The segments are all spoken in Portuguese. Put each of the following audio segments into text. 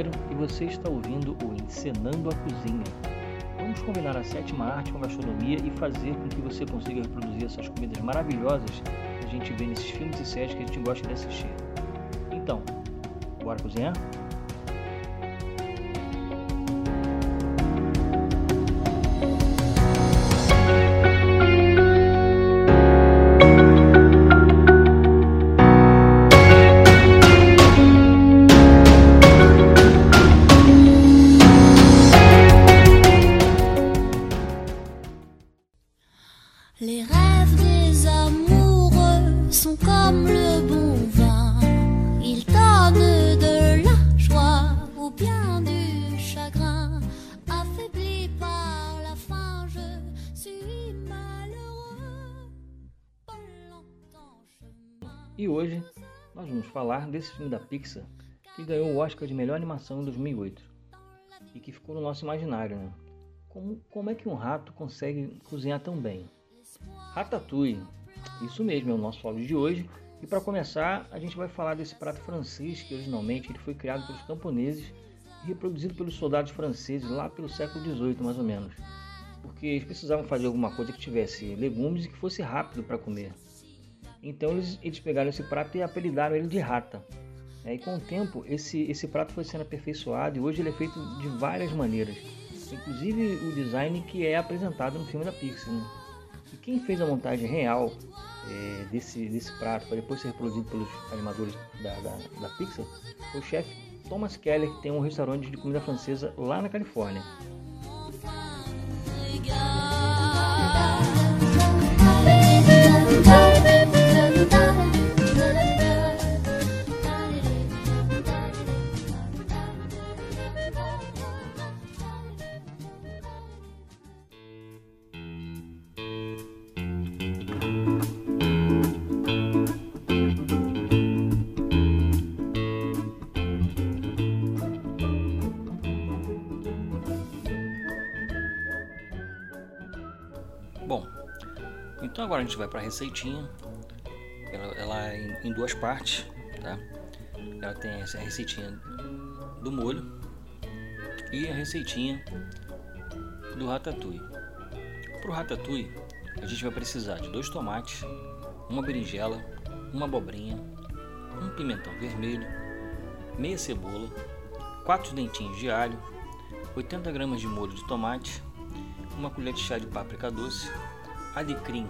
Pereira e você está ouvindo o Encenando a Cozinha. Vamos combinar a sétima arte com a gastronomia e fazer com que você consiga reproduzir essas comidas maravilhosas que a gente vê nesses filmes e séries que a gente gosta de assistir. Então, bora cozinhar? E hoje nós vamos falar desse filme da Pixar que ganhou o Oscar de melhor animação em 2008 e que ficou no nosso imaginário. Né? Como, como é que um rato consegue cozinhar tão bem? Ratatouille, isso mesmo é o nosso áudio de hoje. E para começar, a gente vai falar desse prato francês que originalmente ele foi criado pelos camponeses e reproduzido pelos soldados franceses lá pelo século XVIII, mais ou menos. Porque eles precisavam fazer alguma coisa que tivesse legumes e que fosse rápido para comer. Então eles, eles pegaram esse prato e apelidaram ele de rata. É, e com o tempo, esse, esse prato foi sendo aperfeiçoado e hoje ele é feito de várias maneiras. Inclusive o design que é apresentado no filme da Pixar. Né? E quem fez a montagem real é, desse, desse prato para depois ser reproduzido pelos animadores da, da, da Pixar foi o chefe Thomas Keller, que tem um restaurante de comida francesa lá na Califórnia. Agora a gente vai para a receitinha. Ela, ela é em, em duas partes, tá? Ela tem essa receitinha do molho e a receitinha do ratatouille. Para o ratatouille, a gente vai precisar de dois tomates, uma berinjela, uma abobrinha, um pimentão vermelho, meia cebola, quatro dentinhos de alho, 80 gramas de molho de tomate, uma colher de chá de páprica doce, alecrim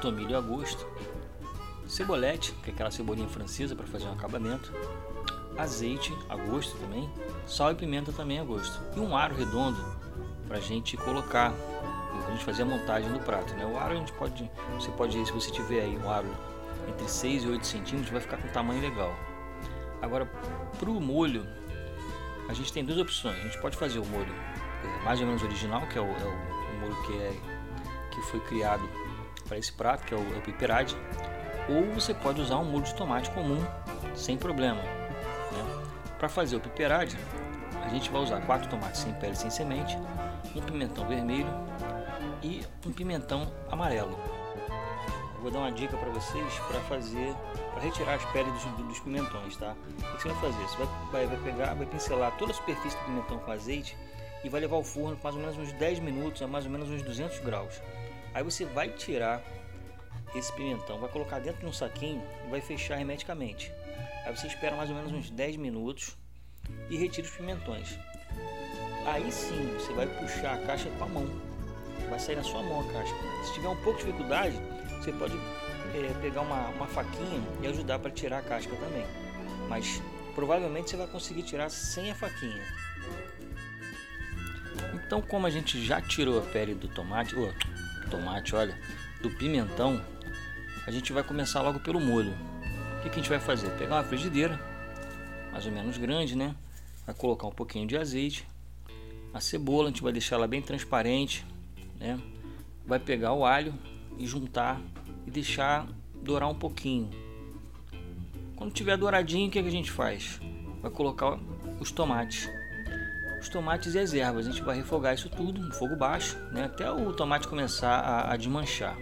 tomilho a gosto, cebolete, que é aquela cebolinha francesa para fazer um acabamento, azeite a gosto também, sal e pimenta também a gosto, e um aro redondo para a gente colocar, para a gente fazer a montagem do prato. Né? O aro a gente pode, você pode, se você tiver aí um aro entre 6 e 8 centímetros, vai ficar com um tamanho legal. Agora, para o molho, a gente tem duas opções. A gente pode fazer o molho é, mais ou menos original, que é o, é o molho que, é, que foi criado para esse prato, que é o, é o piperade, ou você pode usar um molho de tomate comum, sem problema. Né? Para fazer o piperade, a gente vai usar quatro tomates sem pele, sem semente, um pimentão vermelho e um pimentão amarelo. Eu vou dar uma dica para vocês para fazer, para retirar as peles dos, dos pimentões, tá? O que você vai fazer? Você vai, vai, vai pegar, vai pincelar toda a superfície do pimentão com azeite e vai levar ao forno mais ou menos uns 10 minutos, a mais ou menos uns 200 graus. Aí você vai tirar esse pimentão, vai colocar dentro de um saquinho e vai fechar hermeticamente. Aí você espera mais ou menos uns 10 minutos e retira os pimentões. Aí sim você vai puxar a caixa com a mão, vai sair na sua mão a caixa. Se tiver um pouco de dificuldade, você pode é, pegar uma, uma faquinha e ajudar para tirar a casca também. Mas provavelmente você vai conseguir tirar sem a faquinha. Então, como a gente já tirou a pele do tomate, oh, tomate, olha, do pimentão, a gente vai começar logo pelo molho. O que, que a gente vai fazer? Pegar uma frigideira, mais ou menos grande, né? Vai colocar um pouquinho de azeite, a cebola, a gente vai deixar ela bem transparente, né? Vai pegar o alho e juntar e deixar dourar um pouquinho. Quando tiver douradinho, o que, que a gente faz? Vai colocar os tomates os tomates e as ervas. A gente vai refogar isso tudo no fogo baixo, né, até o tomate começar a, a desmanchar.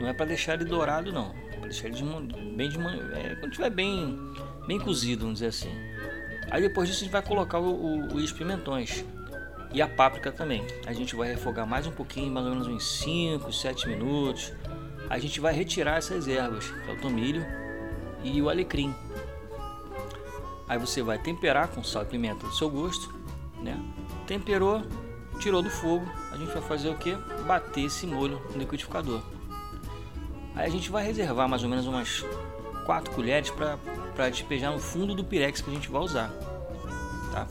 Não é para deixar ele dourado, não. É para deixar ele desman bem desman é, quando estiver bem, bem cozido, vamos dizer assim. Aí depois disso a gente vai colocar o, o, os pimentões e a páprica também. A gente vai refogar mais um pouquinho, mais ou menos uns 5, 7 minutos. A gente vai retirar essas ervas, que é o tomilho e o alecrim. Aí você vai temperar com sal e pimenta do seu gosto, né? Temperou, tirou do fogo, a gente vai fazer o que? Bater esse molho no liquidificador. Aí a gente vai reservar mais ou menos umas 4 colheres para despejar no fundo do pirex que a gente vai usar. Tá?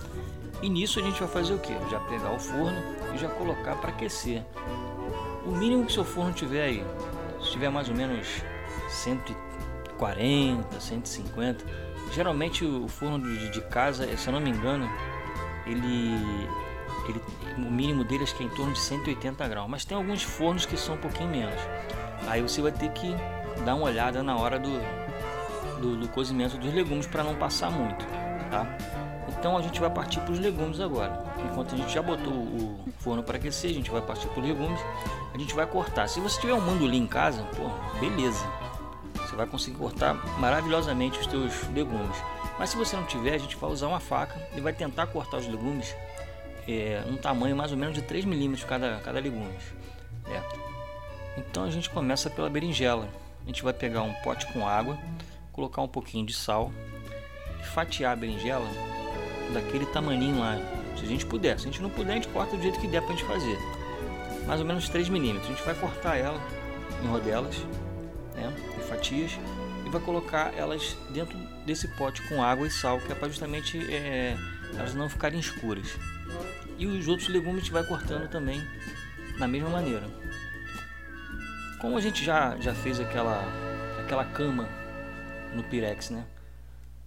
E nisso a gente vai fazer o que? Já pegar o forno e já colocar para aquecer. O mínimo que seu forno tiver aí, se tiver mais ou menos 140, 150, geralmente o forno de, de casa, se eu não me engano, ele, ele, o mínimo dele acho que é em torno de 180 graus, mas tem alguns fornos que são um pouquinho menos. Aí você vai ter que dar uma olhada na hora do, do, do cozimento dos legumes para não passar muito, tá? Então a gente vai partir para os legumes agora. Enquanto a gente já botou o forno para aquecer, a gente vai partir para os legumes. A gente vai cortar. Se você tiver um mandolim em casa, pô, beleza. Você vai conseguir cortar maravilhosamente os seus legumes. Mas se você não tiver, a gente vai usar uma faca e vai tentar cortar os legumes é, um tamanho mais ou menos de 3 milímetros cada, cada legume. É. Então a gente começa pela berinjela. A gente vai pegar um pote com água, colocar um pouquinho de sal e fatiar a berinjela daquele tamaninho lá. Se a gente puder, se a gente não puder, a gente corta do jeito que der pra gente fazer. Mais ou menos 3 milímetros. A gente vai cortar ela em rodelas, né, em fatias, e vai colocar elas dentro desse pote com água e sal, que é para justamente é, elas não ficarem escuras. E os outros legumes a gente vai cortando também da mesma maneira. Como a gente já, já fez aquela, aquela cama no pirex, né?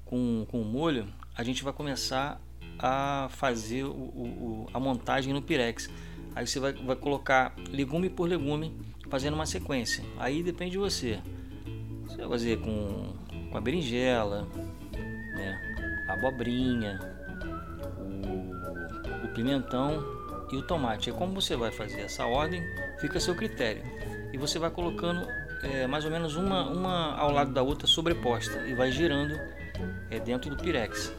Com, com o molho, a gente vai começar a fazer o, o, a montagem no Pirex. Aí você vai, vai colocar legume por legume, fazendo uma sequência. Aí depende de você. Você vai fazer com, com a berinjela, né, a abobrinha, o, o pimentão e o tomate. É como você vai fazer essa ordem, fica a seu critério. E você vai colocando é, mais ou menos uma, uma ao lado da outra sobreposta e vai girando é, dentro do pirex.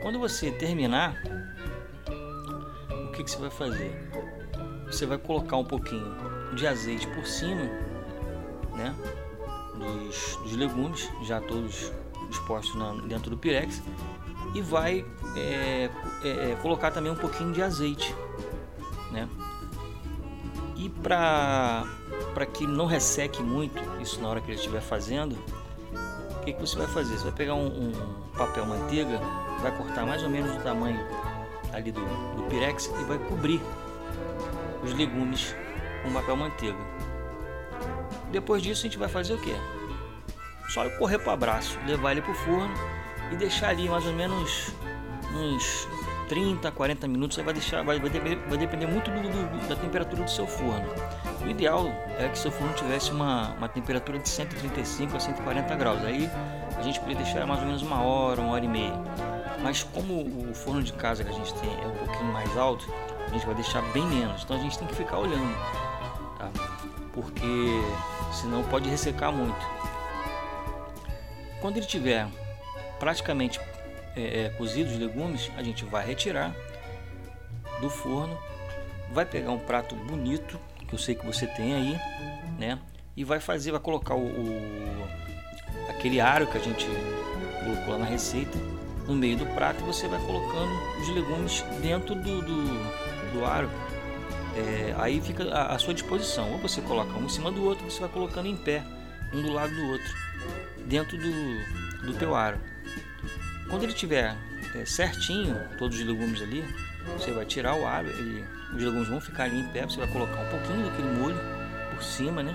Quando você terminar, o que, que você vai fazer? Você vai colocar um pouquinho de azeite por cima, né? Dos, dos legumes, já todos dispostos na, dentro do pirex, e vai é, é, é colocar também um pouquinho de azeite, né? E para que não resseque muito isso na hora que ele estiver fazendo, o que, que você vai fazer? Você vai pegar um, um papel manteiga vai cortar mais ou menos o tamanho ali do, do pirex e vai cobrir os legumes com papel manteiga. Depois disso a gente vai fazer o que? Só correr para o abraço, levar ele para o forno e deixar ali mais ou menos uns 30, 40 minutos. Vai deixar, vai, vai, depender, vai depender muito do, do, da temperatura do seu forno. O ideal é que seu forno tivesse uma, uma temperatura de 135 a 140 graus. Aí a gente poderia deixar mais ou menos uma hora, uma hora e meia. Mas como o forno de casa que a gente tem é um pouquinho mais alto, a gente vai deixar bem menos. Então a gente tem que ficar olhando, tá? Porque senão pode ressecar muito. Quando ele tiver praticamente é, é, cozidos os legumes, a gente vai retirar do forno, vai pegar um prato bonito que eu sei que você tem aí, né? E vai fazer, vai colocar o, o aquele aro que a gente colocou lá na receita no meio do prato e você vai colocando os legumes dentro do, do, do aro. É, aí fica à, sua disposição. Ou você coloca um em cima do outro, você vai colocando em pé, um do lado do outro, dentro do, do teu aro. Quando ele tiver é, certinho, todos os legumes ali, você vai tirar o aro, ele, os legumes vão ficar ali em pé, você vai colocar um pouquinho daquele molho por cima, né?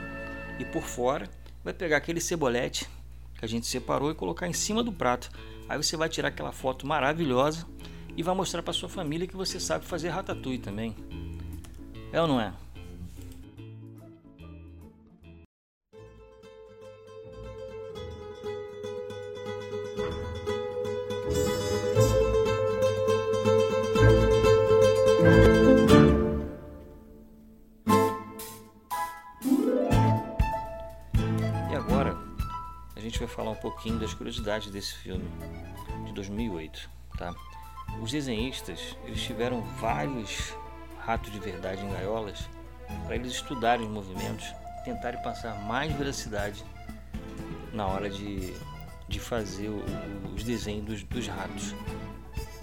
E por fora, vai pegar aquele cebolete que a gente separou e colocar em cima do prato. Aí você vai tirar aquela foto maravilhosa e vai mostrar para sua família que você sabe fazer ratatouille também. É ou não é? E agora a gente vai falar um pouquinho das curiosidades desse filme. de 2008, tá? Os desenhistas eles tiveram vários ratos de verdade em gaiolas para eles estudarem os movimentos, tentarem passar mais veracidade na hora de, de fazer o, os desenhos dos, dos ratos.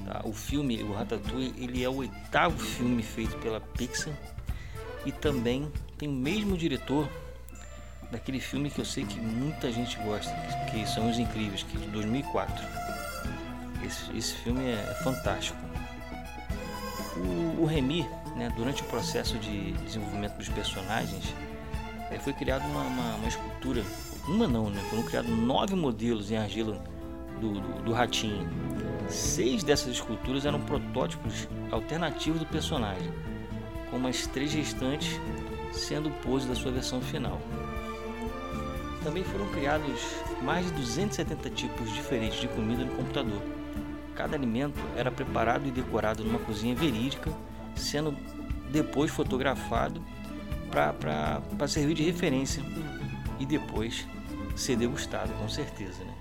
Tá? O filme, o Ratatouille, ele é o oitavo filme feito pela Pixar e também tem o mesmo diretor daquele filme que eu sei que muita gente gosta, que são Os Incríveis, que é de 2004. Esse, esse filme é fantástico. O, o Remy, né, durante o processo de desenvolvimento dos personagens, é, foi criada uma, uma, uma, escultura, uma não, né, foram criados nove modelos em argila do, do, do ratinho. Seis dessas esculturas eram protótipos alternativos do personagem, com as três restantes sendo pose da sua versão final. Também foram criados mais de 270 tipos diferentes de comida no computador. Cada alimento era preparado e decorado numa cozinha verídica, sendo depois fotografado para servir de referência e depois ser degustado, com certeza. Né?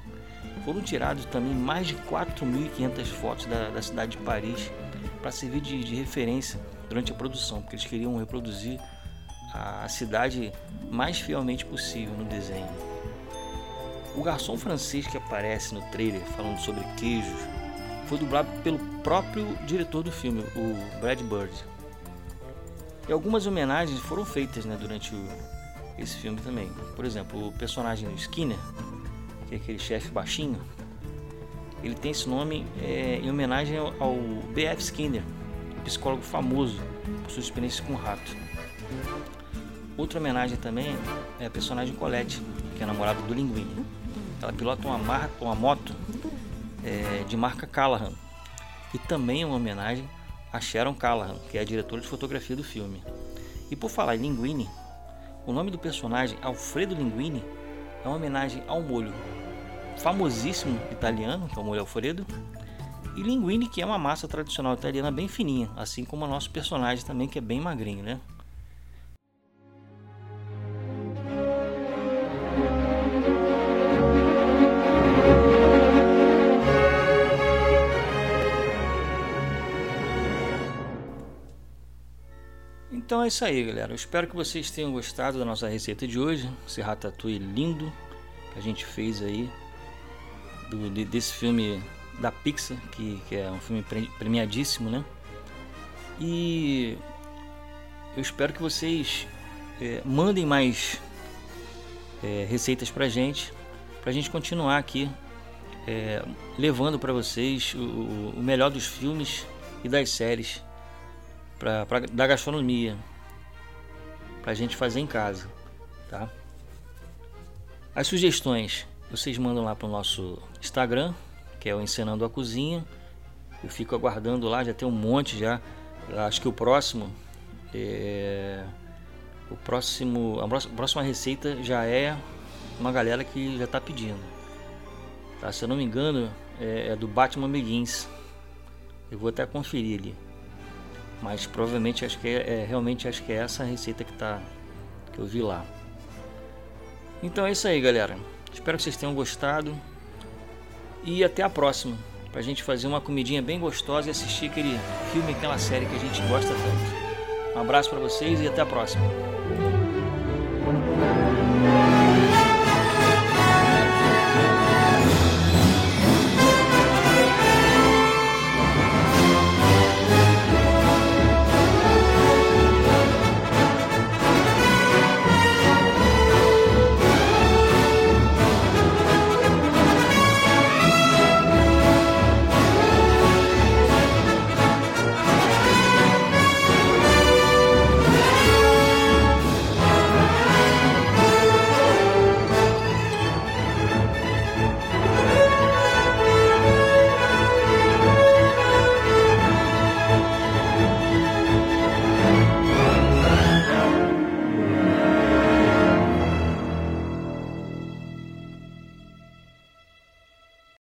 Foram tirados também mais de 4.500 fotos da, da cidade de Paris para servir de, de referência durante a produção, porque eles queriam reproduzir a cidade mais fielmente possível no desenho. O garçom francês que aparece no trailer falando sobre queijos foi dublado pelo próprio diretor do filme, o Brad Bird. E algumas homenagens foram feitas né, durante o, esse filme também. Por exemplo, o personagem Skinner, que é aquele chefe baixinho, ele tem esse nome é, em homenagem ao, B.F. Skinner, psicólogo famoso por sua experiência com rato. Outra homenagem também é a personagem Colette, que é namorada do Linguini. Ela pilota uma, uma moto é, de marca Callahan, e também é uma homenagem a Sharon Callahan, que é a diretora de fotografia do filme. E por falar em Linguini, o nome do personagem Alfredo Linguini é uma homenagem ao molho famosíssimo italiano, que é o molho Alfredo, e linguine, que é uma massa tradicional italiana bem fininha, assim como o nosso personagem também, que é bem magrinho, né? Então é isso aí, galera. Eu espero que vocês tenham gostado da nossa receita de hoje. Esse ratatouille lindo que a gente fez aí do, desse filme da Pixar, que, que é um filme premiadíssimo, né? E eu espero que vocês é, mandem mais é, receitas pra gente, pra gente continuar aqui é, levando para vocês o, o melhor dos filmes e das séries pra, pra, da gastronomia para a gente fazer em casa, tá? As sugestões vocês mandam lá para o nosso Instagram, que é o Encenando a Cozinha. Eu fico aguardando lá, já tem um monte já. Acho que o próximo é... o próximo a próxima receita já é uma galera que já está pedindo. Tá? Se eu não me engano, é, é do Batman Begins. Eu vou até conferir ali. Mas provavelmente acho que é, é, realmente acho que é essa receita que tá que eu vi lá. Então é isso aí, galera. Espero que vocês tenham gostado e até a próxima para a gente fazer uma comidinha bem gostosa e assistir aquele filme, aquela série que a gente gosta tanto. Um abraço para vocês e até a próxima.